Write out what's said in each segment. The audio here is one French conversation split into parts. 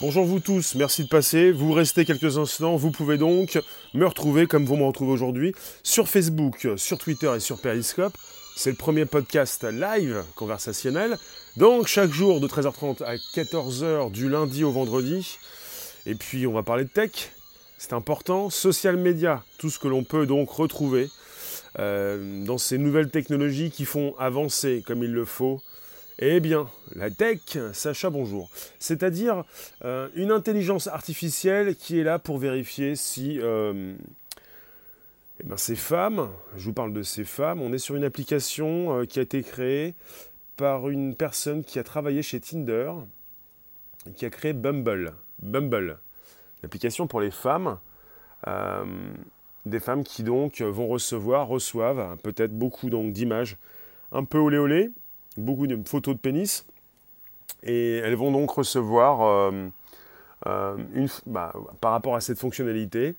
Bonjour vous tous, merci de passer. Vous restez quelques instants. Vous pouvez donc me retrouver comme vous me retrouvez aujourd'hui sur Facebook, sur Twitter et sur Periscope. C'est le premier podcast live conversationnel. Donc chaque jour de 13h30 à 14h du lundi au vendredi. Et puis on va parler de tech. C'est important. Social media, tout ce que l'on peut donc retrouver euh, dans ces nouvelles technologies qui font avancer comme il le faut eh bien, la tech, Sacha, bonjour. C'est-à-dire euh, une intelligence artificielle qui est là pour vérifier si euh, eh ben, ces femmes, je vous parle de ces femmes, on est sur une application euh, qui a été créée par une personne qui a travaillé chez Tinder, et qui a créé Bumble. Bumble, l'application pour les femmes. des femmes qui donc vont recevoir, reçoivent peut-être beaucoup d'images un peu olé olé, beaucoup de photos de pénis. Et elles vont donc recevoir, euh, euh, bah, par rapport à cette fonctionnalité,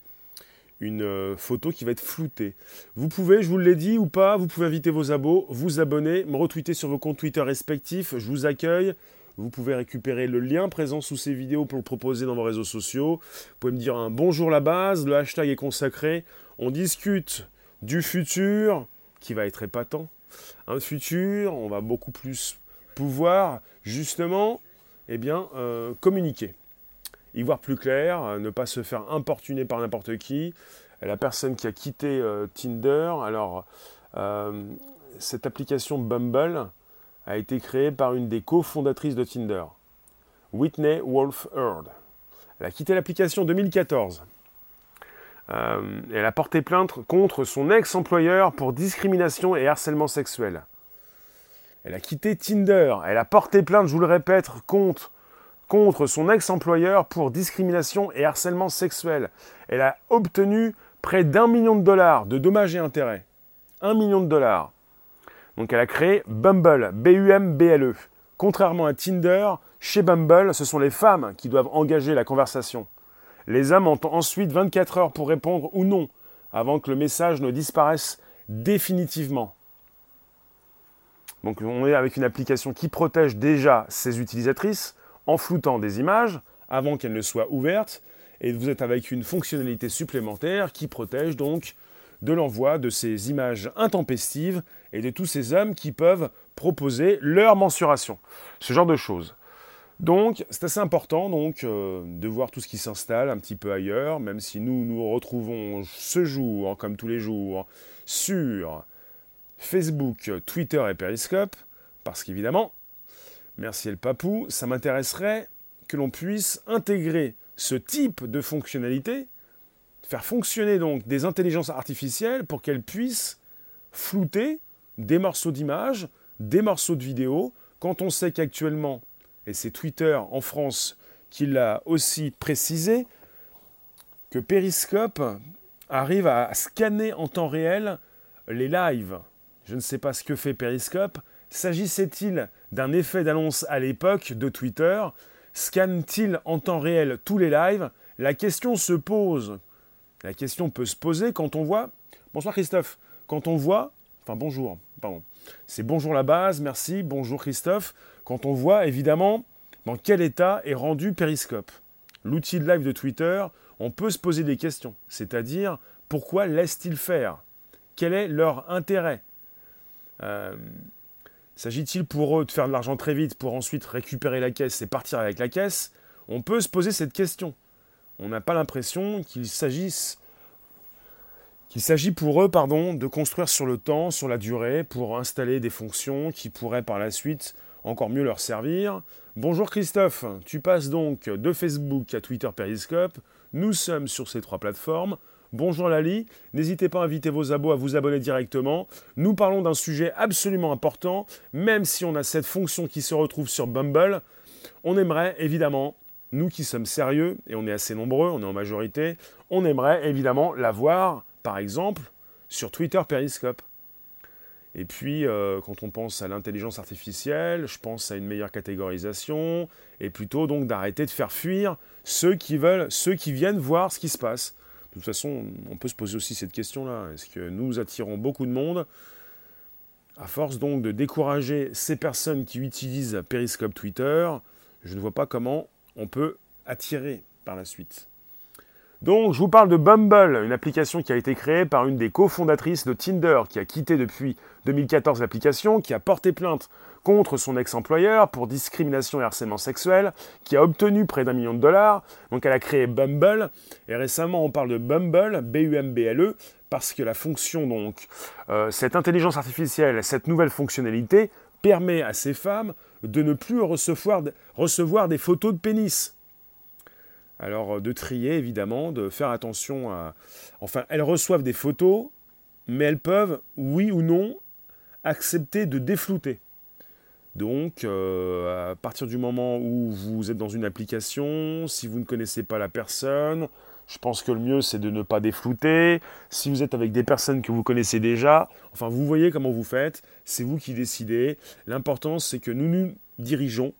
une euh, photo qui va être floutée. Vous pouvez, je vous l'ai dit ou pas, vous pouvez inviter vos abos, vous abonner, me retweeter sur vos comptes Twitter respectifs. Je vous accueille. Vous pouvez récupérer le lien présent sous ces vidéos pour le proposer dans vos réseaux sociaux. Vous pouvez me dire un bonjour la base, le hashtag est consacré. On discute du futur qui va être épatant un futur, on va beaucoup plus pouvoir justement eh bien, euh, communiquer, y voir plus clair, euh, ne pas se faire importuner par n'importe qui. La personne qui a quitté euh, Tinder, alors cette application Bumble a été créée par une des cofondatrices de Tinder, Whitney Wolf Heard. Elle a quitté l'application en 2014. Euh, elle a porté plainte contre son ex-employeur pour discrimination et harcèlement sexuel. Elle a quitté Tinder. Elle a porté plainte, je vous le répète, contre, contre son ex-employeur pour discrimination et harcèlement sexuel. Elle a obtenu près d'un million de dollars de dommages et intérêts. Un million de dollars. Donc elle a créé Bumble, B-U-M-B-L-E. Contrairement à Tinder, chez Bumble, ce sont les femmes qui doivent engager la conversation. Les hommes ont ensuite 24 heures pour répondre ou non, avant que le message ne disparaisse définitivement. Donc on est avec une application qui protège déjà ses utilisatrices en floutant des images avant qu'elles ne soient ouvertes, et vous êtes avec une fonctionnalité supplémentaire qui protège donc de l'envoi de ces images intempestives et de tous ces hommes qui peuvent proposer leur mensuration. Ce genre de choses. Donc, c'est assez important donc, euh, de voir tout ce qui s'installe un petit peu ailleurs, même si nous nous retrouvons ce jour, comme tous les jours, sur Facebook, Twitter et Periscope, parce qu'évidemment, merci El Papou, ça m'intéresserait que l'on puisse intégrer ce type de fonctionnalité, faire fonctionner donc des intelligences artificielles pour qu'elles puissent flouter des morceaux d'images, des morceaux de vidéos, quand on sait qu'actuellement et c'est Twitter en France qui l'a aussi précisé, que Periscope arrive à scanner en temps réel les lives. Je ne sais pas ce que fait Periscope. S'agissait-il d'un effet d'annonce à l'époque de Twitter? Scanne-t-il en temps réel tous les lives? La question se pose. La question peut se poser quand on voit. Bonsoir Christophe. Quand on voit. Enfin bonjour, pardon. C'est bonjour la base, merci, bonjour Christophe quand on voit évidemment dans quel état est rendu Periscope. L'outil de live de Twitter, on peut se poser des questions, c'est-à-dire pourquoi laissent-ils faire? Quel est leur intérêt? Euh, S'agit-il pour eux de faire de l'argent très vite pour ensuite récupérer la caisse et partir avec la caisse? On peut se poser cette question. On n'a pas l'impression qu'il s'agisse qu'il s'agit pour eux pardon, de construire sur le temps, sur la durée, pour installer des fonctions qui pourraient par la suite encore mieux leur servir. Bonjour Christophe, tu passes donc de Facebook à Twitter Periscope. Nous sommes sur ces trois plateformes. Bonjour Lali, n'hésitez pas à inviter vos abos à vous abonner directement. Nous parlons d'un sujet absolument important, même si on a cette fonction qui se retrouve sur Bumble. On aimerait évidemment, nous qui sommes sérieux, et on est assez nombreux, on est en majorité, on aimerait évidemment l'avoir, par exemple, sur Twitter Periscope. Et puis, euh, quand on pense à l'intelligence artificielle, je pense à une meilleure catégorisation, et plutôt donc d'arrêter de faire fuir ceux qui veulent, ceux qui viennent voir ce qui se passe. De toute façon, on peut se poser aussi cette question-là. Est-ce que nous attirons beaucoup de monde? À force donc de décourager ces personnes qui utilisent Periscope Twitter, je ne vois pas comment on peut attiré par la suite. Donc, je vous parle de Bumble, une application qui a été créée par une des cofondatrices de Tinder, qui a quitté depuis 2014 l'application, qui a porté plainte contre son ex-employeur pour discrimination et harcèlement sexuel, qui a obtenu près d'un million de dollars. Donc, elle a créé Bumble, et récemment, on parle de Bumble, B-U-M-B-L-E, parce que la fonction, donc, euh, cette intelligence artificielle, cette nouvelle fonctionnalité, permet à ces femmes de ne plus recevoir, recevoir des photos de pénis. Alors euh, de trier évidemment, de faire attention à... Enfin, elles reçoivent des photos, mais elles peuvent, oui ou non, accepter de déflouter. Donc, euh, à partir du moment où vous êtes dans une application, si vous ne connaissez pas la personne, je pense que le mieux c'est de ne pas déflouter. Si vous êtes avec des personnes que vous connaissez déjà, enfin vous voyez comment vous faites, c'est vous qui décidez. L'important c'est que nous nous dirigeons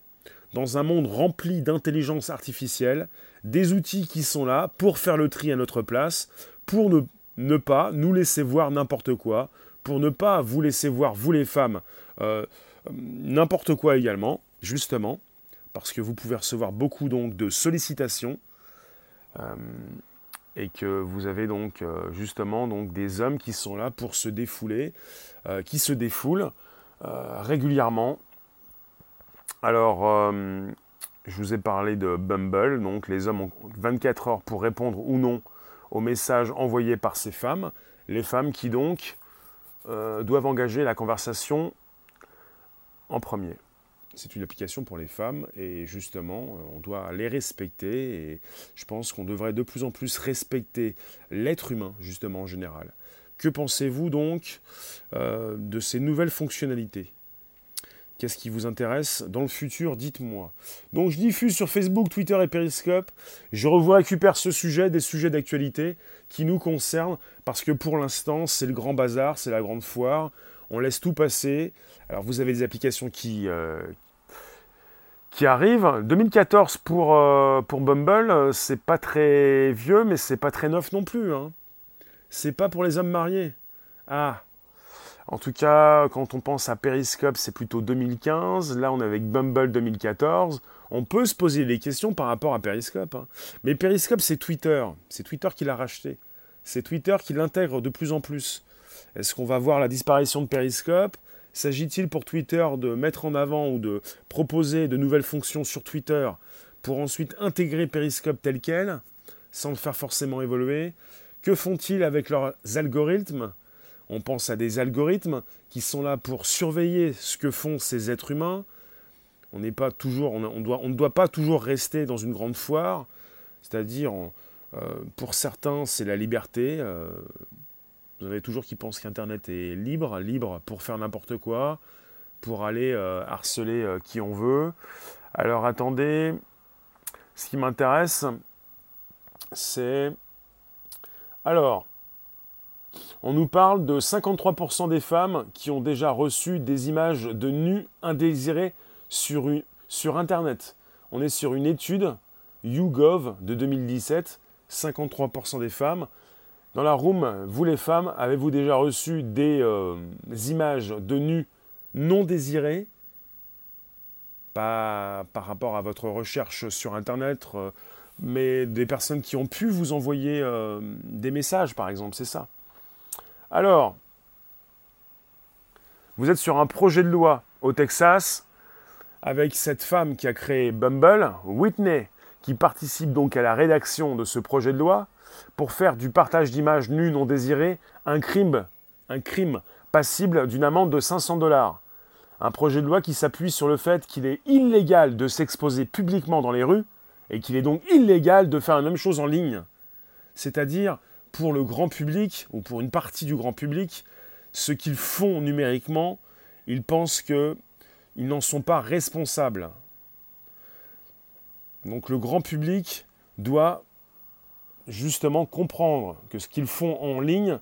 dans un monde rempli d'intelligence artificielle, des outils qui sont là pour faire le tri à notre place, pour ne, pas nous laisser voir n'importe quoi, pour ne pas vous laisser voir, vous les femmes, euh, n'importe quoi également, justement, parce que vous pouvez recevoir beaucoup donc de sollicitations. Euh, et que vous avez donc euh, justement donc des hommes qui sont là pour se défouler, qui se défoulent régulièrement alors, je vous ai parlé de Bumble, donc les hommes ont 24 heures pour répondre ou non aux messages envoyés par ces femmes. Les femmes qui donc euh, doivent engager la conversation en premier. C'est une application pour les femmes et justement, euh, on doit les respecter et je pense qu'on devrait de plus en plus respecter l'être humain, justement en général. Que pensez-vous donc de ces nouvelles fonctionnalités? Qu'est-ce qui vous intéresse dans le futur Dites-moi. Donc je diffuse sur Facebook, Twitter et Periscope. Je vous récupère ce sujet, des sujets d'actualité qui nous concernent, parce que pour l'instant, c'est le grand bazar, c'est la grande foire. On laisse tout passer. Alors vous avez des applications qui, euh, qui arrivent. 2014 pour, euh, pour Bumble, c'est pas très vieux, mais c'est pas très neuf non plus. Hein. C'est pas pour les hommes mariés. Ah, en tout cas, quand on pense à Periscope, c'est plutôt 2015. Là, on est avec Bumble 2014. On peut se poser des questions par rapport à Periscope. Hein. Mais Periscope, c'est Twitter. C'est Twitter qui l'a racheté. C'est Twitter qui l'intègre de plus en plus. Est-ce qu'on va voir la disparition de Periscope? S'agit-il pour Twitter de mettre en avant ou de proposer de nouvelles fonctions sur Twitter pour ensuite intégrer Periscope tel quel, sans le faire forcément évoluer? Que font-ils avec leurs algorithmes? On pense à des algorithmes qui sont là pour surveiller ce que font ces êtres humains. On n'est pas toujours, on, ne doit pas toujours rester dans une grande foire. C'est-à-dire, euh, pour certains, c'est la liberté. Euh, vous avez toujours qui pensent qu'Internet est libre, libre pour faire n'importe quoi, pour aller euh, harceler qui on veut. Alors attendez, ce qui m'intéresse, c'est... Alors, on nous parle de 53% des femmes qui ont déjà reçu des images de nus indésirés sur, Internet. On est sur une étude YouGov de 2017, 53% des femmes. Dans la room, vous les femmes, avez-vous déjà reçu des euh, images de nus non désirés Pas par rapport à votre recherche sur Internet, euh, mais des personnes qui ont pu vous envoyer euh, des messages, par exemple, c'est ça? Alors, vous êtes sur un projet de loi au Texas avec cette femme qui a créé Bumble, Whitney, qui participe donc à la rédaction de ce projet de loi pour faire du partage d'images nues non désirées un crime, un crime passible d'une amende de 500 dollars. Un projet de loi qui s'appuie sur le fait qu'il est illégal de s'exposer publiquement dans les rues et qu'il est donc illégal de faire la même chose en ligne. C'est-à-dire pour le grand public, ou pour une partie du grand public, ce qu'ils font numériquement, ils pensent qu'ils n'en sont pas responsables. Donc le grand public doit justement comprendre que ce qu'ils font en ligne,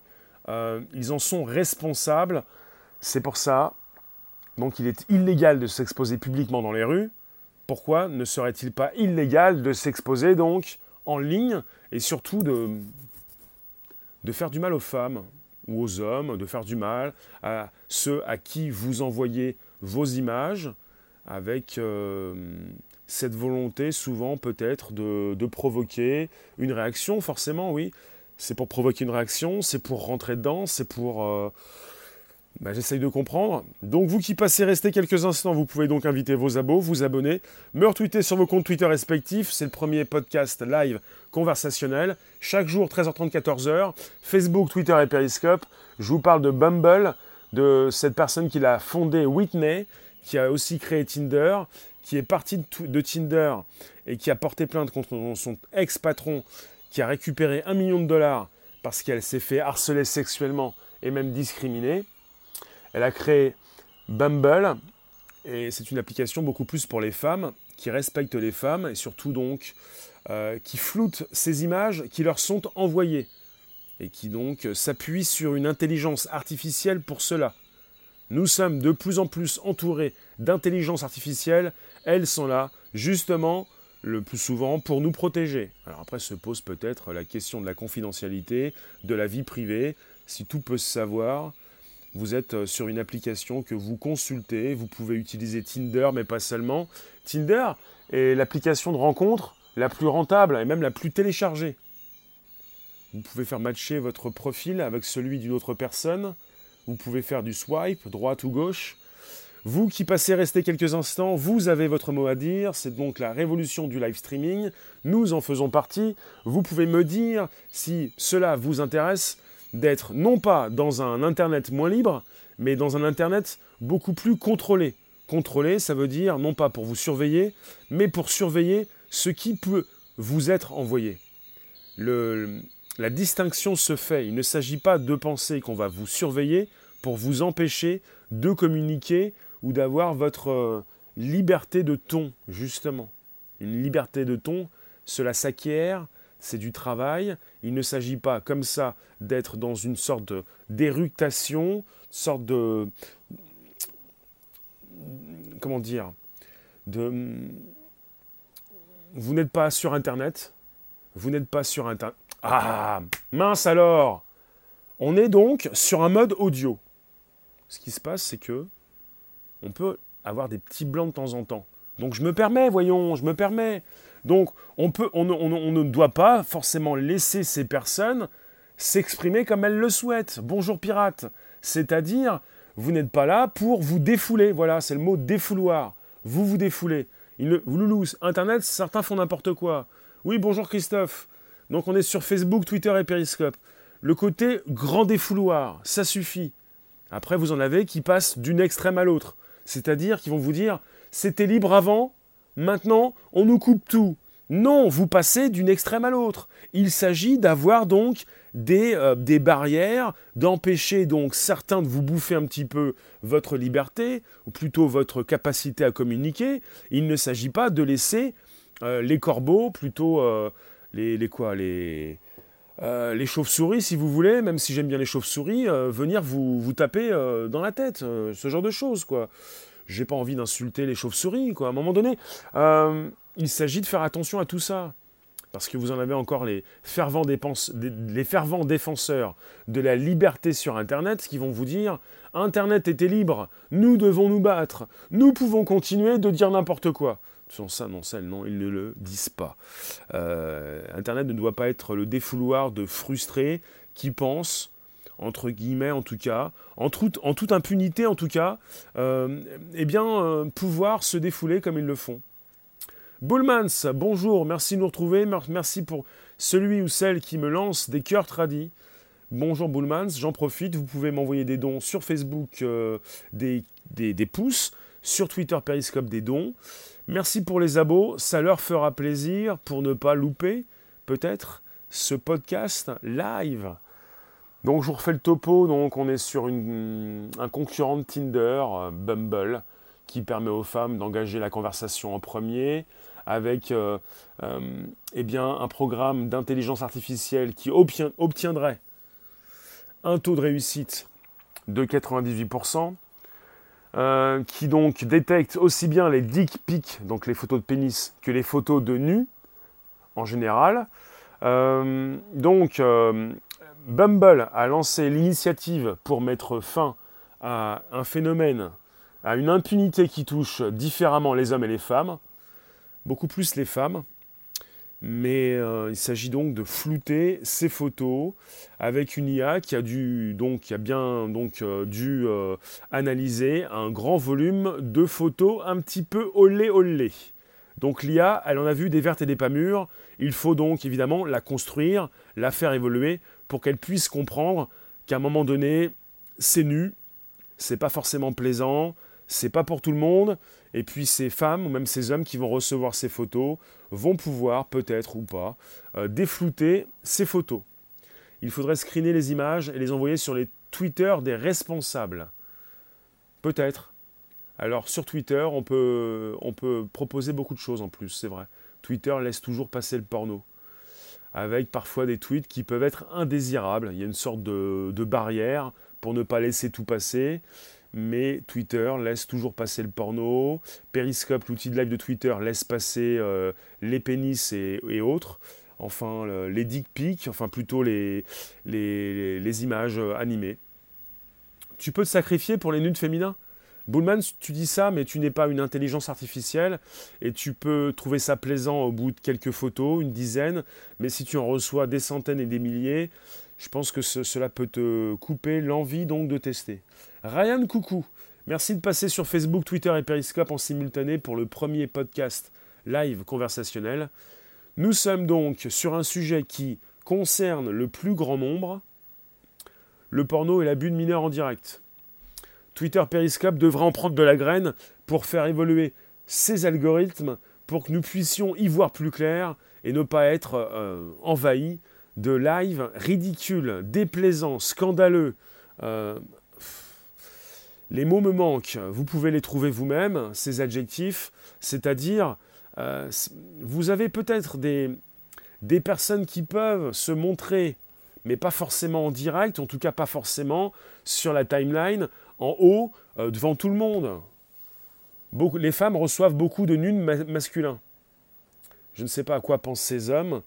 euh, ils en sont responsables. C'est pour ça, donc il est illégal de s'exposer publiquement dans les rues. Pourquoi ne serait-il pas illégal de s'exposer donc en ligne et surtout de, de faire du mal aux femmes ou aux hommes, de faire du mal à ceux à qui vous envoyez vos images avec euh, cette volonté souvent peut-être de, provoquer une réaction, forcément, oui. C'est pour provoquer une réaction, c'est pour rentrer dedans, c'est pour... Euh, bah, J'essaye de comprendre. Donc vous qui passez rester quelques instants, vous pouvez donc inviter vos abos, vous abonner, me retweeter sur vos comptes Twitter respectifs. C'est le premier podcast live conversationnel. Chaque jour, 13h30, 14h. Facebook, Twitter et Periscope. Je vous parle de Bumble, de cette personne qui l'a fondé, Whitney, qui a aussi créé Tinder, qui est parti de Tinder et qui a porté plainte contre son ex-patron, qui a récupéré un million de dollars parce qu'elle s'est fait harceler sexuellement et même discriminer. Elle a créé Bumble, et c'est une application beaucoup plus pour les femmes, qui respecte les femmes, et surtout donc euh, qui floute ces images qui leur sont envoyées, et qui donc s'appuie sur une intelligence artificielle pour cela. Nous sommes de plus en plus entourés d'intelligence artificielle, elles sont là justement le plus souvent pour nous protéger. Alors après se pose peut-être la question de la confidentialité, de la vie privée, si tout peut se savoir, vous êtes euh, sur une application que vous consultez, vous pouvez utiliser Tinder, mais pas seulement. Tinder est l'application de rencontre la plus rentable et même la plus téléchargée. Vous pouvez faire matcher votre profil avec celui d'une autre personne. Vous pouvez faire du swipe, droite ou gauche. Vous qui passez rester quelques instants, vous avez votre mot à dire. C'est donc la révolution du live streaming. Nous en faisons partie. Vous pouvez me dire si cela vous intéresse d'être non pas dans un Internet moins libre, mais dans un Internet beaucoup plus contrôlé. Contrôlé, ça veut dire non pas pour vous surveiller, mais pour surveiller ce qui peut vous être envoyé. la distinction se fait. Il ne s'agit pas de penser qu'on va vous surveiller pour vous empêcher de communiquer ou d'avoir votre euh, liberté de ton, justement. Une liberté de ton, cela s'acquiert, c'est du travail. Il ne s'agit pas comme ça d'être dans une sorte d'éructation, sorte de... Comment dire de, Vous n'êtes pas sur Internet. Vous n'êtes pas sur Internet. Ah Mince alors On est donc sur un mode audio. Ce qui se passe, c'est que on peut avoir des petits blancs de temps en temps. Donc je me permets, voyons, je me permets. Donc on, ne doit pas forcément laisser ces personnes s'exprimer comme elles le souhaitent. Bonjour pirate. C'est-à-dire, vous n'êtes pas là pour vous défouler. Voilà, c'est le mot défouloir. Vous vous défoulez. Vous loulou, Internet, certains font n'importe quoi. Oui, bonjour Christophe. Donc on est sur Facebook, Twitter et Periscope. Le côté grand défouloir, ça suffit. Après, vous en avez qui passent d'une extrême à l'autre. C'est-à-dire qu'ils vont vous dire, c'était libre avant, Maintenant, on nous coupe tout. Non, vous passez d'une extrême à l'autre. Il s'agit d'avoir donc des, euh, des barrières, d'empêcher donc certains de vous bouffer un petit peu votre liberté, ou plutôt votre capacité à communiquer. Il ne s'agit pas de laisser euh, les corbeaux, plutôt euh, les, les, quoi, les, les chauves-souris, si vous voulez, même si j'aime bien les chauves-souris, venir vous, vous taper dans la tête, ce genre de choses, quoi j'ai pas envie d'insulter les chauves-souris, quoi. À un moment donné, euh, il s'agit de faire attention à tout ça. Parce que vous en avez encore les fervents, défenseurs de la liberté sur Internet qui vont vous dire Internet était libre, nous devons nous battre, nous pouvons continuer de dire n'importe quoi. Sans ça, non, ça, non, ils ne le disent pas. Euh, Internet ne doit pas être le défouloir de frustrés qui pensent entre guillemets en tout cas, en, en toute impunité en tout cas, euh, eh bien, euh, pouvoir se défouler comme ils le font. Bullmans, bonjour, merci de nous retrouver, merci pour celui ou celle qui me lance des cœurs tradis. Bonjour Bullmans, j'en profite, vous pouvez m'envoyer des dons sur Facebook, euh, des, des, des, pouces, sur Twitter Periscope des dons. Merci pour les abos, ça leur fera plaisir pour ne pas louper, peut-être, ce podcast live. Donc je vous refais le topo, donc on est sur un concurrent de Tinder, euh, Bumble, qui permet aux femmes d'engager la conversation en premier, avec euh, euh, eh bien, un programme d'intelligence artificielle qui obtiendrait un taux de réussite de 98%, qui donc détecte aussi bien les dick pics, donc les photos de pénis, que les photos de nu, en général. donc Bumble a lancé l'initiative pour mettre fin à un phénomène, à une impunité qui touche différemment les hommes et les femmes. beaucoup plus les femmes. Mais il s'agit donc de flouter ces photos avec une IA qui a dû donc qui a bien donc dû analyser un grand volume de photos un petit peu olé olé. Donc l'IA, elle en a vu des vertes et des pas mûres. Il faut donc évidemment la construire, la faire évoluer pour qu'elle puisse comprendre qu'à un moment donné, c'est nu, c'est pas forcément plaisant, c'est pas pour tout le monde, et puis ces femmes ou même ces hommes qui vont recevoir ces photos vont pouvoir, peut-être ou pas, euh, déflouter ces photos. Il faudrait screener les images et les envoyer sur les Twitter des responsables. Peut-être. Alors sur Twitter, on peut, on peut proposer beaucoup de choses en plus, c'est vrai. Twitter laisse toujours passer le porno avec parfois des tweets qui peuvent être indésirables. Il y a une sorte de, barrière pour ne pas laisser tout passer. Mais Twitter laisse toujours passer le porno. Periscope, l'outil de live de Twitter, laisse passer euh, les pénis et, autres. Enfin, les dick pics, enfin plutôt les, les, les images animées. Tu peux te sacrifier pour les nudes féminins? Bullman, tu dis ça, mais tu n'es pas une intelligence artificielle et tu peux trouver ça plaisant au bout de quelques photos, une dizaine, mais si tu en reçois des centaines et des milliers, je pense que cela peut te couper l'envie donc de tester. Ryan Coucou, merci de passer sur Facebook, Twitter et Periscope en simultané pour le premier podcast live conversationnel. Nous sommes donc sur un sujet qui concerne le plus grand nombre, le porno et l'abus de mineurs en direct. Twitter Periscope devrait en prendre de la graine pour faire évoluer ses algorithmes pour que nous puissions y voir plus clair et ne pas être euh, envahis de live ridicules, déplaisants, scandaleux. Euh, les mots me manquent, vous pouvez les trouver vous-même, ces adjectifs, c'est-à-dire, euh, vous avez peut-être des, des personnes qui peuvent se montrer, mais pas forcément en direct, en tout cas pas forcément sur la timeline, en haut, euh, devant tout le monde. les femmes reçoivent beaucoup de nudes masculins. Je ne sais pas à quoi pensent ces hommes.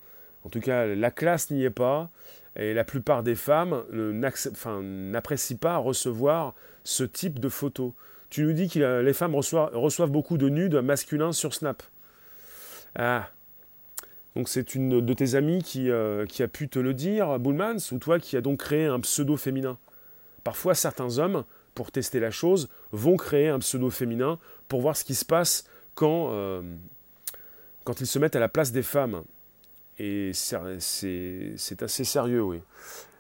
En tout cas, la classe n'y est pas. Et la plupart des femmes n'apprécient pas recevoir ce type de photos. Tu nous dis que les femmes reçoivent, beaucoup de nudes masculins sur Snap. Ah. Donc c'est une de tes amies qui, euh, a pu te le dire, Bullmans, ou toi qui as donc créé un pseudo féminin. Parfois, certains hommes pour tester la chose, vont créer un pseudo féminin pour voir ce qui se passe quand, euh, quand ils se mettent à la place des femmes. Et c'est assez sérieux, oui.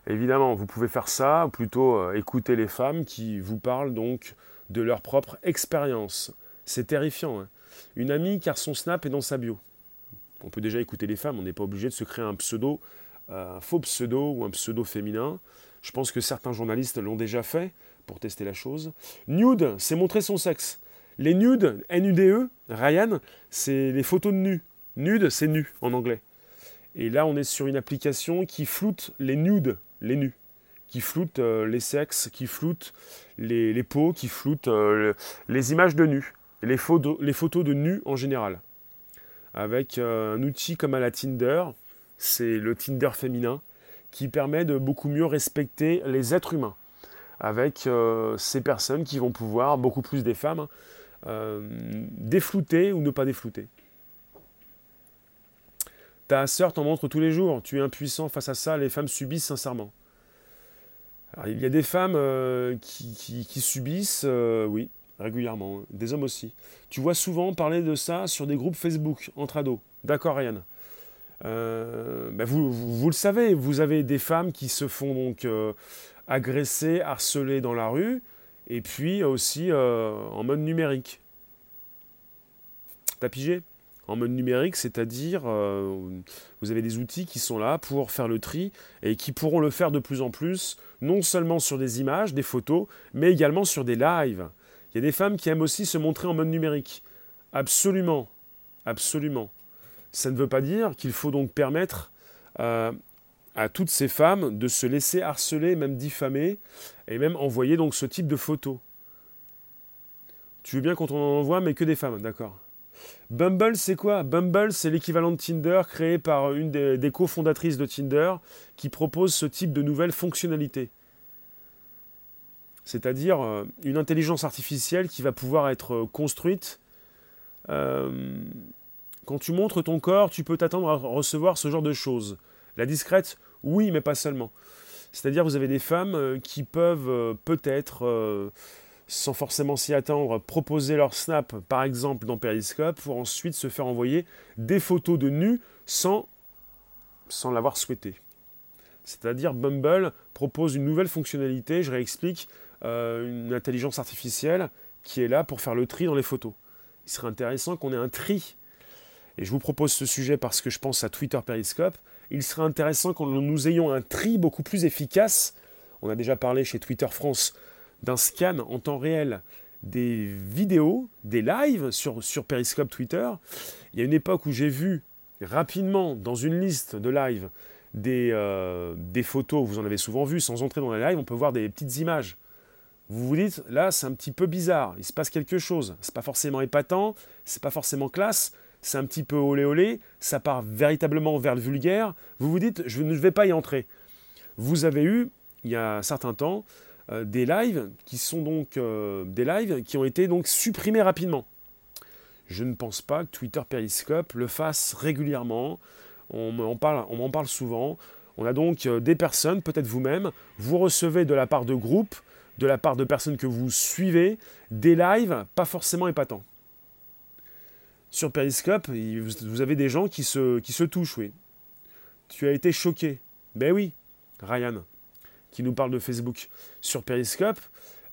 Évidemment, vous pouvez faire ça, ou plutôt euh, écouter les femmes qui vous parlent donc de leur propre expérience. C'est terrifiant. Hein. Une amie, car son snap est dans sa bio. On peut déjà écouter les femmes, on n'est pas obligé de se créer un pseudo, euh, un faux pseudo ou un pseudo féminin. Je pense que certains journalistes l'ont déjà fait pour tester la chose. Nude, c'est montrer son sexe. Les nudes, N-U-D-E, Ryan, c'est les photos de nus. Nude, c'est nu en anglais. Et là, on est sur une application qui floute les nudes, les nus, qui floute euh, les sexes, qui floute les, peaux, qui floute euh, les images de nus, les, photos, les photos de nus en général. Avec euh, un outil comme à la Tinder, c'est le Tinder féminin, qui permet de beaucoup mieux respecter les êtres humains avec euh, ces personnes qui vont pouvoir, beaucoup plus des femmes, euh, déflouter ou ne pas déflouter. Ta sœur t'en montre tous les jours, tu es impuissant face à ça, les femmes subissent sincèrement. il y a des femmes euh, qui, subissent, oui, régulièrement, hein. des hommes aussi. Tu vois souvent parler de ça sur des groupes Facebook entre ados. D'accord, Ryan ben vous, vous, le savez, vous avez des femmes qui se font donc agressés, harcelés dans la rue, et puis aussi euh, en mode numérique. T'as pigé? En mode numérique, c'est-à-dire, euh, vous avez des outils qui sont là pour faire le tri et qui pourront le faire de plus en plus, non seulement sur des images, des photos, mais également sur des lives. Il y a des femmes qui aiment aussi se montrer en mode numérique. Absolument, absolument. Ça ne veut pas dire qu'il faut donc permettre euh, à toutes ces femmes de se laisser harceler, même diffamer, et même envoyer donc ce type de photos. Tu veux bien qu'on en envoie, mais que des femmes, d'accord. Bumble, c'est quoi? Bumble, c'est l'équivalent de Tinder créé par une des, cofondatrices de Tinder qui propose ce type de nouvelles fonctionnalités. C'est-à-dire euh, une intelligence artificielle qui va pouvoir être construite euh, Quand tu montres ton corps, tu peux t'attendre à recevoir ce genre de choses. La discrète, oui, mais pas seulement. C'est-à-dire, vous avez des femmes euh, qui peuvent euh, peut-être, euh, sans forcément s'y attendre, proposer leur snap, par exemple, dans Periscope, pour ensuite se faire envoyer des photos de nus sans, sans l'avoir souhaité. C'est-à-dire, Bumble propose une nouvelle fonctionnalité, je réexplique, une intelligence artificielle qui est là pour faire le tri dans les photos. Il serait intéressant qu'on ait un tri. Et je vous propose ce sujet parce que je pense à Twitter Periscope il serait intéressant que nous ayons un tri beaucoup plus efficace. On a déjà parlé chez Twitter France d'un scan en temps réel des vidéos, des lives sur, sur Periscope Twitter. Il y a une époque où j'ai vu rapidement dans une liste de lives des, euh, des photos, vous en avez souvent vu, sans entrer dans les lives, on peut voir des petites images. Vous vous dites, là c'est un petit peu bizarre, il se passe quelque chose. C'est pas forcément épatant, c'est pas forcément classe, c'est un petit peu olé olé, ça part véritablement vers le vulgaire, vous vous dites, je ne vais pas y entrer. Vous avez eu, il y a un certain temps, euh, des lives qui sont donc euh, des lives qui ont été donc supprimés rapidement. Je ne pense pas que Twitter Periscope le fasse régulièrement. On m'en parle, souvent. On a donc euh, des personnes, peut-être vous-même, vous recevez de la part de groupes, de la part de personnes que vous suivez, des lives pas forcément épatants sur Periscope, vous avez des gens qui se, touchent, oui. Tu as été choqué. Ben oui, Ryan, qui nous parle de Facebook. Sur Periscope,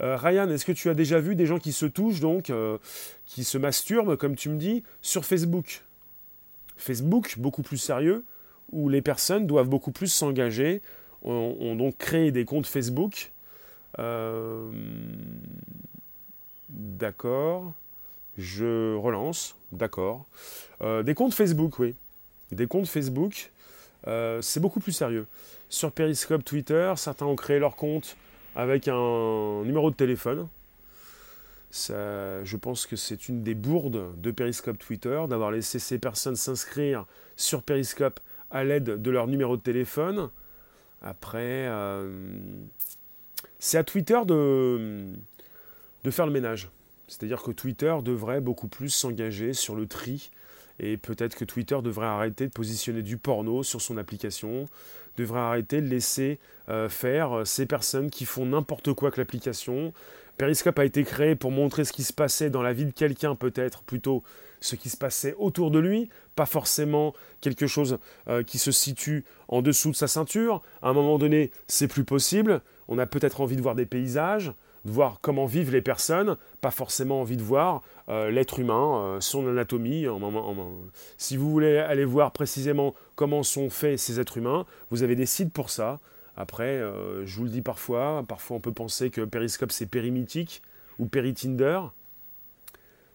euh, Ryan, est-ce que tu as déjà vu des gens qui se touchent, donc, euh, qui se masturbent, comme tu me dis, sur Facebook? Facebook, beaucoup plus sérieux, où les personnes doivent beaucoup plus s'engager, ont, donc créé des comptes Facebook. Euh, d'accord. Je relance, d'accord. Euh, des comptes Facebook, oui. Des comptes Facebook, euh, c'est beaucoup plus sérieux. Sur Periscope, Twitter, certains ont créé leur compte avec un numéro de téléphone. Je pense que c'est une des bourdes de Periscope Twitter d'avoir laissé ces personnes s'inscrire sur Periscope à l'aide de leur numéro de téléphone. Après, euh, c'est à Twitter de faire le ménage. C'est-à-dire que Twitter devrait beaucoup plus s'engager sur le tri et peut-être que Twitter devrait arrêter de positionner du porno sur son application, devrait arrêter de laisser euh, faire euh, ces personnes qui font n'importe quoi avec l'application. Periscope a été créé pour montrer ce qui se passait dans la vie de quelqu'un peut-être, plutôt ce qui se passait autour de lui, pas forcément quelque chose euh, qui se situe en dessous de sa ceinture. À un moment donné, c'est plus possible. On a peut-être envie de voir des paysages, de voir comment vivent les personnes, pas forcément envie de voir euh, l'être humain, euh, son anatomie. si vous voulez aller voir précisément comment sont faits ces êtres humains, vous avez des sites pour ça. Après, euh, je vous le dis parfois, parfois on peut penser que Periscope c'est périmythique ou Péritinder.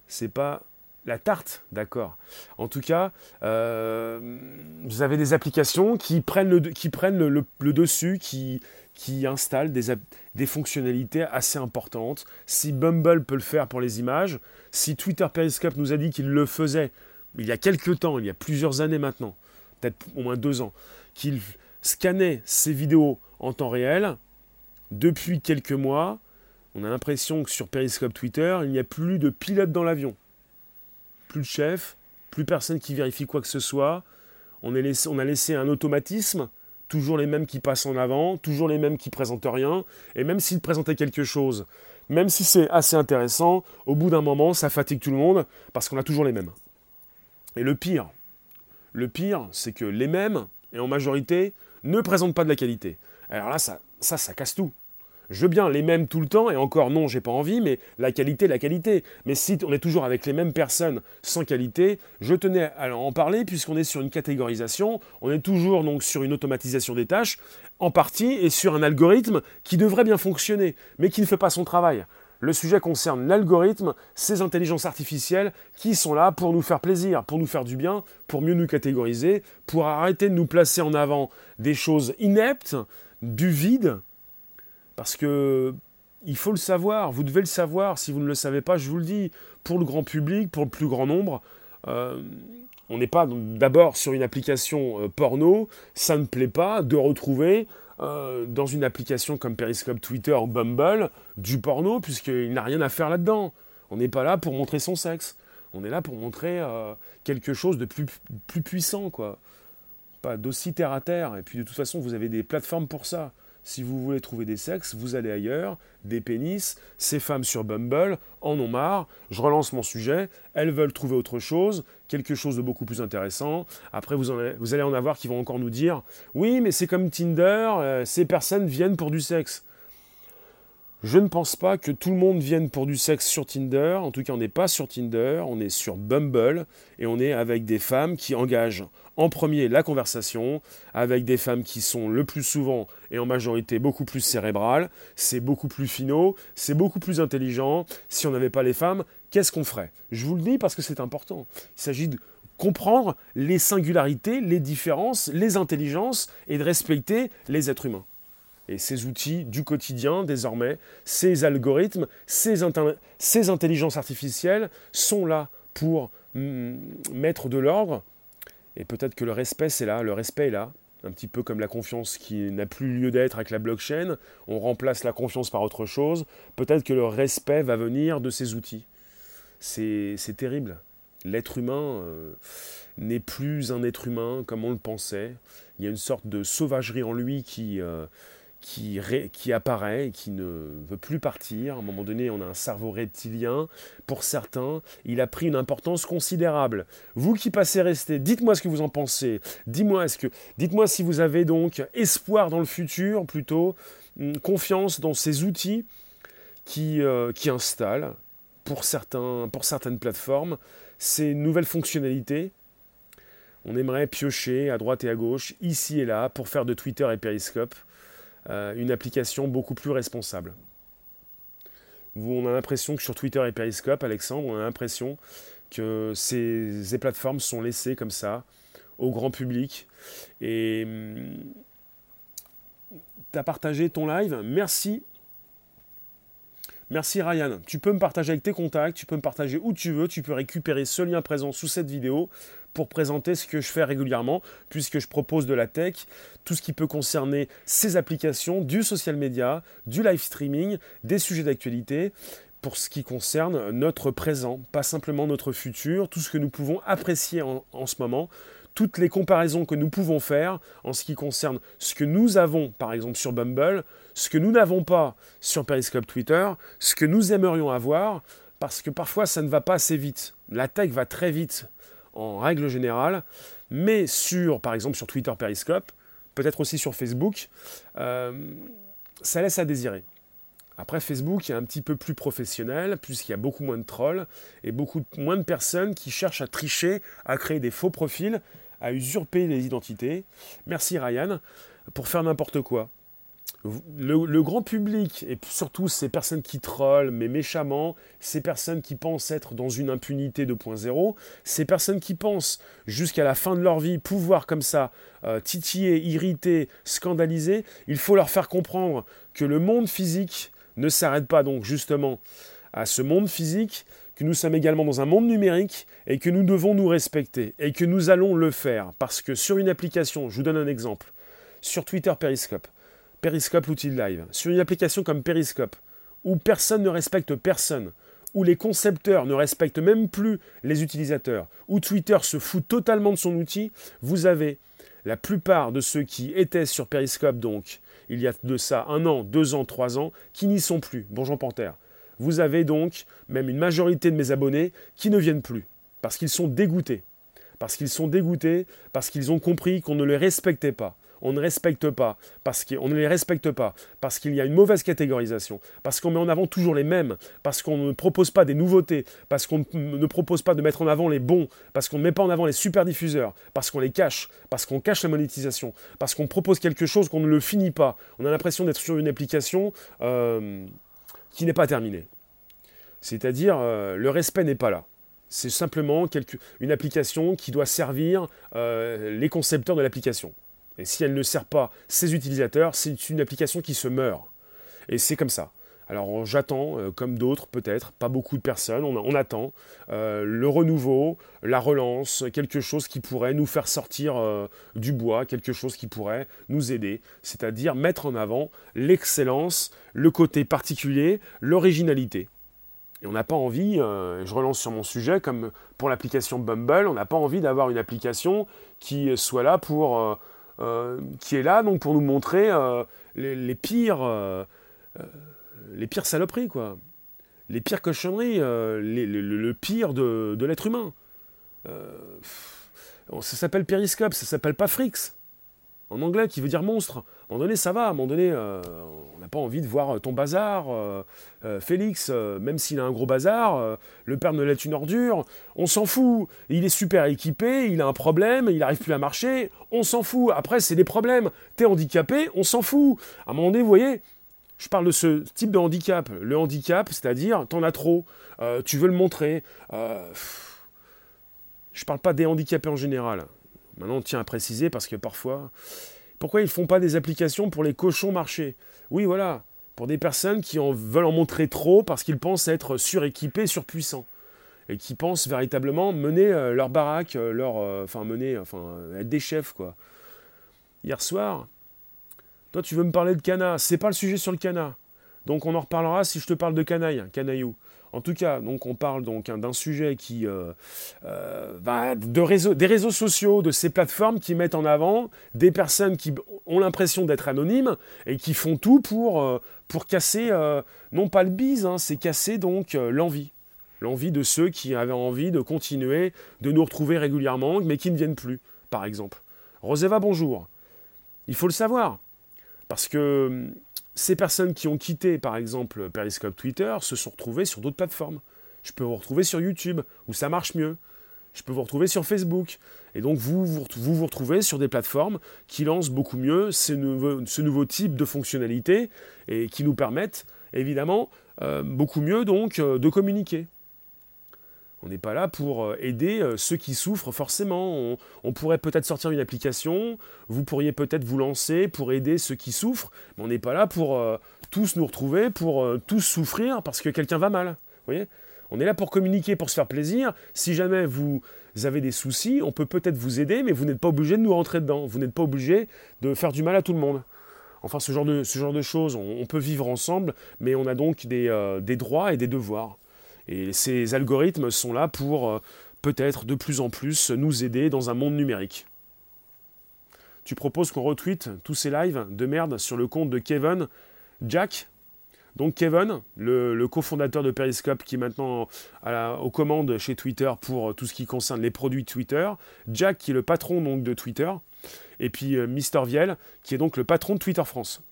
C'est pas la tarte, d'accord. En tout cas, vous avez des applications qui prennent le, qui prennent le dessus, qui, qui installe des, fonctionnalités assez importantes. Si Bumble peut le faire pour les images, si Twitter Periscope nous a dit qu'il le faisait il y a quelques temps, il y a plusieurs années maintenant, peut-être au moins deux ans, qu'il scannait ces vidéos en temps réel, depuis quelques mois, on a l'impression que sur Periscope Twitter, il n'y a plus de pilote dans l'avion. Plus de chef, plus personne qui vérifie quoi que ce soit. On a laissé un automatisme toujours les mêmes qui passent en avant, toujours les mêmes qui présentent rien, et même s'ils présentaient quelque chose, même si c'est assez intéressant, au bout d'un moment, ça fatigue tout le monde, parce qu'on a toujours les mêmes. Et le pire, le pire, c'est que les mêmes, et en majorité, ne présentent pas de la qualité. Alors là, ça, ça, ça casse tout. Je veux bien les mêmes tout le temps, et encore non, j'ai pas envie, mais la qualité, la qualité. Mais si on est toujours avec les mêmes personnes sans qualité, je tenais à en parler puisqu'on est sur une catégorisation, on est toujours donc sur une automatisation des tâches, en partie, et sur un algorithme qui devrait bien fonctionner, mais qui ne fait pas son travail. Le sujet concerne l'algorithme, ces intelligences artificielles qui sont là pour nous faire plaisir, pour nous faire du bien, pour mieux nous catégoriser, pour arrêter de nous placer en avant des choses ineptes, du vide, parce que il faut le savoir, vous devez le savoir. Si vous ne le savez pas, je vous le dis, pour le grand public, pour le plus grand nombre, euh, on n'est pas d'abord sur une application euh, porno, ça ne plaît pas de retrouver euh, dans une application comme Periscope, Twitter ou Bumble du porno, puisqu'il n'a rien à faire là-dedans. On n'est pas là pour montrer son sexe. On est là pour montrer quelque chose de plus, plus puissant, quoi. Pas d'aussi terre à terre. Et puis de toute façon, vous avez des plateformes pour ça. Si vous voulez trouver des sexes, vous allez ailleurs, des pénis, ces femmes sur Bumble en ont marre, je relance mon sujet, elles veulent trouver autre chose, quelque chose de beaucoup plus intéressant. Après, vous, allez en avoir qui vont encore nous dire, oui, mais c'est comme Tinder, euh, ces personnes viennent pour du sexe. Je ne pense pas que tout le monde vienne pour du sexe sur Tinder. En tout cas, on n'est pas sur Tinder, on est sur Bumble et on est avec des femmes qui engagent en premier la conversation, avec des femmes qui sont le plus souvent et en majorité beaucoup plus cérébrales. C'est beaucoup plus finaux, c'est beaucoup plus intelligent. Si on n'avait pas les femmes, qu'est-ce qu'on ferait? Je vous le dis parce que c'est important. Il s'agit de comprendre les singularités, les différences, les intelligences et de respecter les êtres humains. Et ces outils du quotidien, désormais, ces algorithmes, ces, ces intelligences artificielles sont là pour mm, mettre de l'ordre. Et peut-être que le respect, c'est là, le respect est là. Un petit peu comme la confiance qui n'a plus lieu d'être avec la blockchain. On remplace la confiance par autre chose. Peut-être que le respect va venir de ces outils. C'est terrible. L'être humain euh, n'est plus un être humain comme on le pensait. Il y a une sorte de sauvagerie en lui qui, euh, qui, apparaît et qui ne veut plus partir. À un moment donné, on a un cerveau reptilien. Pour certains, il a pris une importance considérable. Vous qui passez rester, dites-moi ce que vous en pensez. Dites-moi que, dites-moi si vous avez donc espoir dans le futur, plutôt hum, confiance dans ces outils qui, euh, qui installent pour, certains, pour certaines plateformes ces nouvelles fonctionnalités on aimerait piocher à droite et à gauche, ici et là, pour faire de Twitter et Periscope une application beaucoup plus responsable. On a l'impression que sur Twitter et Periscope, Alexandre, on a l'impression que ces, plateformes sont laissées comme ça au grand public. Et hum, tu as partagé ton live. Merci. Merci Ryan. Tu peux me partager avec tes contacts, tu peux me partager où tu veux, tu peux récupérer ce lien présent sous cette vidéo pour présenter ce que je fais régulièrement, puisque je propose de la tech, tout ce qui peut concerner ces applications, du social media, du live streaming, des sujets d'actualité, pour ce qui concerne notre présent, pas simplement notre futur, tout ce que nous pouvons apprécier en, en ce moment, toutes les comparaisons que nous pouvons faire en ce qui concerne ce que nous avons, par exemple sur Bumble, ce que nous n'avons pas sur Periscope Twitter, ce que nous aimerions avoir, parce que parfois ça ne va pas assez vite. La tech va très vite en règle générale, mais sur, par exemple, sur Twitter Periscope, peut-être aussi sur Facebook, euh, ça laisse à désirer. Après, Facebook est un petit peu plus professionnel, puisqu'il y a beaucoup moins de trolls et beaucoup moins de personnes qui cherchent à tricher, à créer des faux profils, à usurper les identités. Merci Ryan, pour faire n'importe quoi le, grand public, et surtout ces personnes qui trollent, mais méchamment, ces personnes qui pensent être dans une impunité 2.0, ces personnes qui pensent jusqu'à la fin de leur vie pouvoir comme ça euh, titiller, irriter, scandaliser, il faut leur faire comprendre que le monde physique ne s'arrête pas donc justement à ce monde physique, que nous sommes également dans un monde numérique et que nous devons nous respecter et que nous allons le faire. Parce que sur une application, je vous donne un exemple, sur Twitter Periscope, Periscope l'outil live, sur une application comme Periscope, où personne ne respecte personne, où les concepteurs ne respectent même plus les utilisateurs, où Twitter se fout totalement de son outil, vous avez la plupart de ceux qui étaient sur Periscope, donc il y a de ça un an, deux ans, trois ans, qui n'y sont plus. Bonjour Panthère. Vous avez donc même une majorité de mes abonnés qui ne viennent plus, parce qu'ils sont dégoûtés. Parce qu'ils sont dégoûtés, parce qu'ils ont compris qu'on ne les respectait pas on ne les respecte pas, parce qu'il y a une mauvaise catégorisation, parce qu'on met en avant toujours les mêmes, parce qu'on ne propose pas des nouveautés, parce qu'on ne propose pas de mettre en avant les bons, parce qu'on ne met pas en avant les super diffuseurs, parce qu'on les cache, parce qu'on cache la monétisation, parce qu'on propose quelque chose qu'on ne le finit pas. On a l'impression d'être sur une application euh, qui n'est pas terminée. C'est-à-dire, euh, le respect n'est pas là. C'est simplement une application qui doit servir euh, les concepteurs de l'application. Et si elle ne sert pas ses utilisateurs, c'est une application qui se meurt. Et c'est comme ça. Alors j'attends, euh, comme d'autres peut-être, pas beaucoup de personnes, on, attend euh, le renouveau, la relance, quelque chose qui pourrait nous faire sortir euh, du bois, quelque chose qui pourrait nous aider, c'est-à-dire mettre en avant l'excellence, le côté particulier, l'originalité. Et on n'a pas envie, je relance sur mon sujet, comme pour l'application Bumble, on n'a pas envie d'avoir une application qui soit là pour, qui est là donc pour nous montrer les, pires, les pires saloperies quoi, les pires cochonneries, le, pire de, de l'être humain. ça s'appelle Periscope, ça s'appelle pas Frix en anglais qui veut dire monstre. À un moment donné, ça va. À un moment donné, euh, on n'a pas envie de voir ton bazar. Euh, euh, Félix, même s'il a un gros bazar, le père Noël est une ordure. On s'en fout. Il est super équipé, il a un problème, il n'arrive plus à marcher. On s'en fout. Après, c'est des problèmes. T'es handicapé, on s'en fout. À un moment donné, vous voyez, je parle de ce type de handicap. Le handicap, c'est-à-dire, t'en as trop. tu veux le montrer. je parle pas des handicapés en général. Maintenant, on tient à préciser parce que parfois, pourquoi ils ne font pas des applications pour les cochons marchés? Oui, voilà, pour des personnes qui en veulent en montrer trop parce qu'ils pensent être suréquipés, surpuissants, et qui pensent véritablement mener euh, leur baraque, euh, leur, euh, enfin mener, enfin être des chefs quoi. Hier soir, toi tu veux me parler de Cana, c'est pas le sujet sur le Cana, donc on en reparlera si je te parle de canaille, canaillou. En tout cas, donc on parle donc hein, d'un sujet qui euh, euh, de des réseaux sociaux, de ces plateformes qui mettent en avant des personnes qui ont l'impression d'être anonymes et qui font tout pour, euh, casser, non pas le bise, hein, c'est casser donc l'envie. L'envie de ceux qui avaient envie de continuer de nous retrouver régulièrement, mais qui ne viennent plus, par exemple. Roseva, bonjour. Il faut le savoir. Parce que ces personnes qui ont quitté, par exemple, Periscope Twitter, se sont retrouvées sur d'autres plateformes. Je peux vous retrouver sur YouTube, où ça marche mieux. Je peux vous retrouver sur Facebook. Et donc, vous vous, retrouvez sur des plateformes qui lancent beaucoup mieux ce nouveau, ce nouveau type de fonctionnalités et qui nous permettent, évidemment, euh, beaucoup mieux donc euh, de communiquer. On n'est pas là pour euh, aider euh, ceux qui souffrent forcément. On, pourrait peut-être sortir une application, vous pourriez peut-être vous lancer pour aider ceux qui souffrent, mais on n'est pas là pour euh, tous nous retrouver, pour tous souffrir parce que quelqu'un va mal. voyez? On est là pour communiquer, pour se faire plaisir. Si jamais vous avez des soucis, on peut peut-être vous aider, mais vous n'êtes pas obligé de nous rentrer dedans. Vous n'êtes pas obligé de faire du mal à tout le monde. Enfin, ce genre de, ce genre de choses, on, peut vivre ensemble, mais on a donc des droits et des devoirs. Et ces algorithmes sont là pour euh, peut-être de plus en plus nous aider dans un monde numérique. Tu proposes qu'on retweet tous ces lives de merde sur le compte de Kevin Jack. Donc Kevin, le, cofondateur de Periscope qui est maintenant aux commandes chez Twitter pour euh, tout ce qui concerne les produits Twitter. Jack qui est le patron de Twitter. Et puis euh, Mister Viel qui est donc le patron de Twitter France.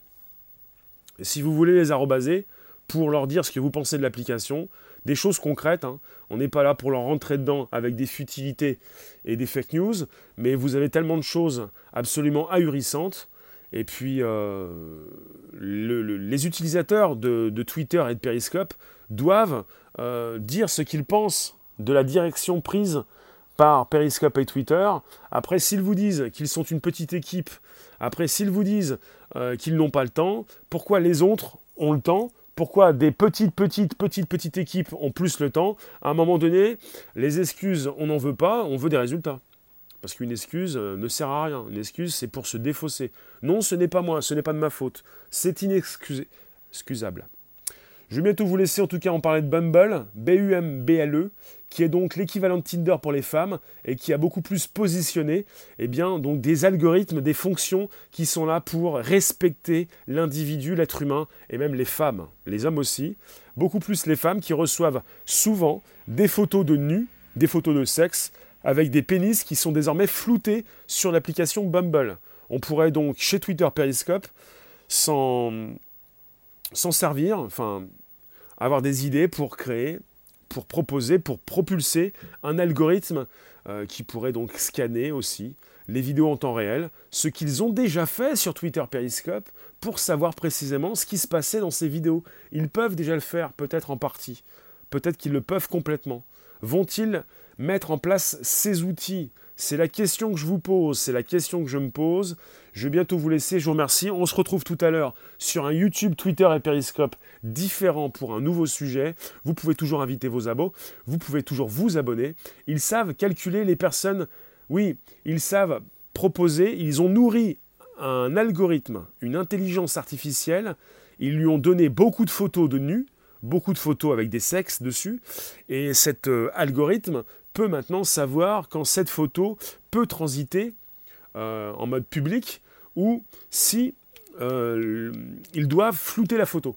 Si vous voulez les arrobaser pour leur dire ce que vous pensez de l'application, des choses concrètes. Hein. On n'est pas là pour leur rentrer dedans avec des futilités et des fake news, mais vous avez tellement de choses absolument ahurissantes. Et puis, euh, les utilisateurs de, Twitter et de Periscope doivent euh, dire ce qu'ils pensent de la direction prise par Periscope et Twitter. Après, s'ils vous disent qu'ils sont une petite équipe, après, s'ils vous disent euh, qu'ils n'ont pas le temps, pourquoi les autres ont le temps pourquoi des petites, petites, petites, petites équipes ont plus le temps À un moment donné, les excuses, on n'en veut pas, on veut des résultats. Parce qu'une excuse euh, ne sert à rien. Une excuse, c'est pour se défausser. Non, ce n'est pas moi, ce n'est pas de ma faute. C'est inexcusable. Je vais bientôt vous laisser en tout cas en parler de Bumble, B-U-M-B-L-E, qui est donc l'équivalent de Tinder pour les femmes et qui a beaucoup plus positionné eh bien, donc des algorithmes, des fonctions qui sont là pour respecter l'individu, l'être humain et même les femmes, les hommes aussi. Beaucoup plus les femmes qui reçoivent souvent des photos de nus, des photos de sexe, avec des pénis qui sont désormais floutés sur l'application Bumble. On pourrait donc chez Twitter Periscope s'en servir, enfin avoir des idées pour créer, pour proposer, pour propulser un algorithme euh, qui pourrait donc scanner aussi les vidéos en temps réel, ce qu'ils ont déjà fait sur Twitter Periscope pour savoir précisément ce qui se passait dans ces vidéos. Ils peuvent déjà le faire, peut-être en partie, peut-être qu'ils le peuvent complètement. Vont-ils mettre en place ces outils c'est la question que je vous pose, c'est la question que je me pose. Je vais bientôt vous laisser, je vous remercie. On se retrouve tout à l'heure sur un YouTube, Twitter et Periscope différent pour un nouveau sujet. Vous pouvez toujours inviter vos abos, vous pouvez toujours vous abonner. Ils savent calculer les personnes, oui, ils savent proposer, ils ont nourri un algorithme, une intelligence artificielle. Ils lui ont donné beaucoup de photos de nus, beaucoup de photos avec des sexes dessus. Et cet euh, algorithme peut maintenant savoir quand cette photo peut transiter euh, en mode public ou si ils doivent flouter la photo.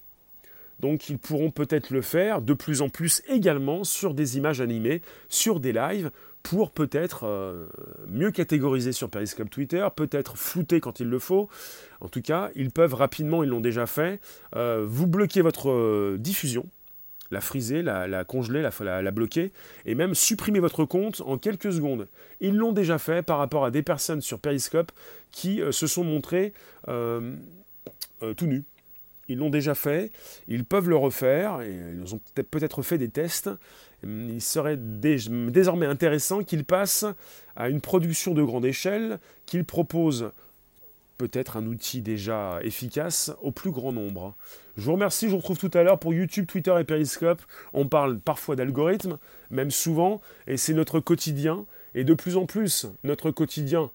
Donc ils pourront peut-être le faire de plus en plus également sur des images animées, sur des lives, pour peut-être euh, mieux catégoriser sur Periscope Twitter, peut-être flouter quand il le faut. En tout cas, ils peuvent rapidement, ils l'ont déjà fait, euh, vous bloquer votre euh, diffusion, la friser, la, congeler, la, bloquer, et même supprimer votre compte en quelques secondes. Ils l'ont déjà fait par rapport à des personnes sur Periscope qui se sont montrées tout nues ils l'ont déjà fait, ils peuvent le refaire, et ils ont peut-être fait des tests. Il serait désormais intéressant qu'ils passent à une production de grande échelle, qu'ils proposent peut-être un outil déjà efficace au plus grand nombre. Je vous remercie, je vous retrouve tout à l'heure pour YouTube, Twitter et Periscope. On parle parfois d'algorithmes, même souvent, et c'est notre quotidien, et de plus en plus notre quotidien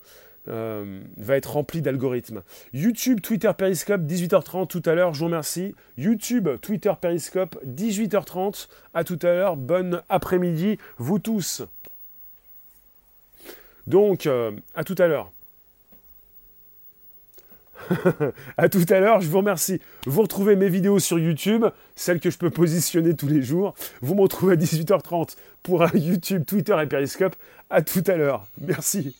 euh, va être rempli d'algorithmes. YouTube, Twitter, Periscope, 18h30 tout à l'heure, je vous remercie. YouTube, Twitter, Periscope, 18h30, à tout à l'heure, bonne après-midi, vous tous. Donc, euh, à tout à l'heure. à tout à l'heure, je vous remercie. Vous retrouvez mes vidéos sur YouTube, celles que je peux positionner tous les jours. Vous me retrouvez à 18h30 pour un YouTube, Twitter et Periscope. À tout à l'heure. Merci.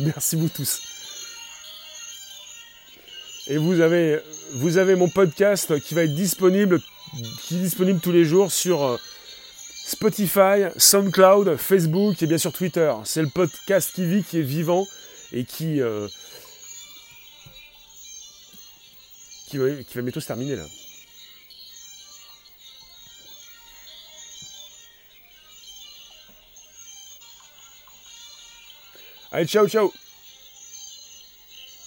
Merci vous tous. Et vous avez, vous avez mon podcast qui va être disponible, qui est disponible tous les jours sur euh, Spotify, SoundCloud, Facebook et bien sûr Twitter. C'est le podcast qui vit, qui est vivant et qui, euh, qui, va, qui va bientôt se terminer là. Allez, ciao, ciao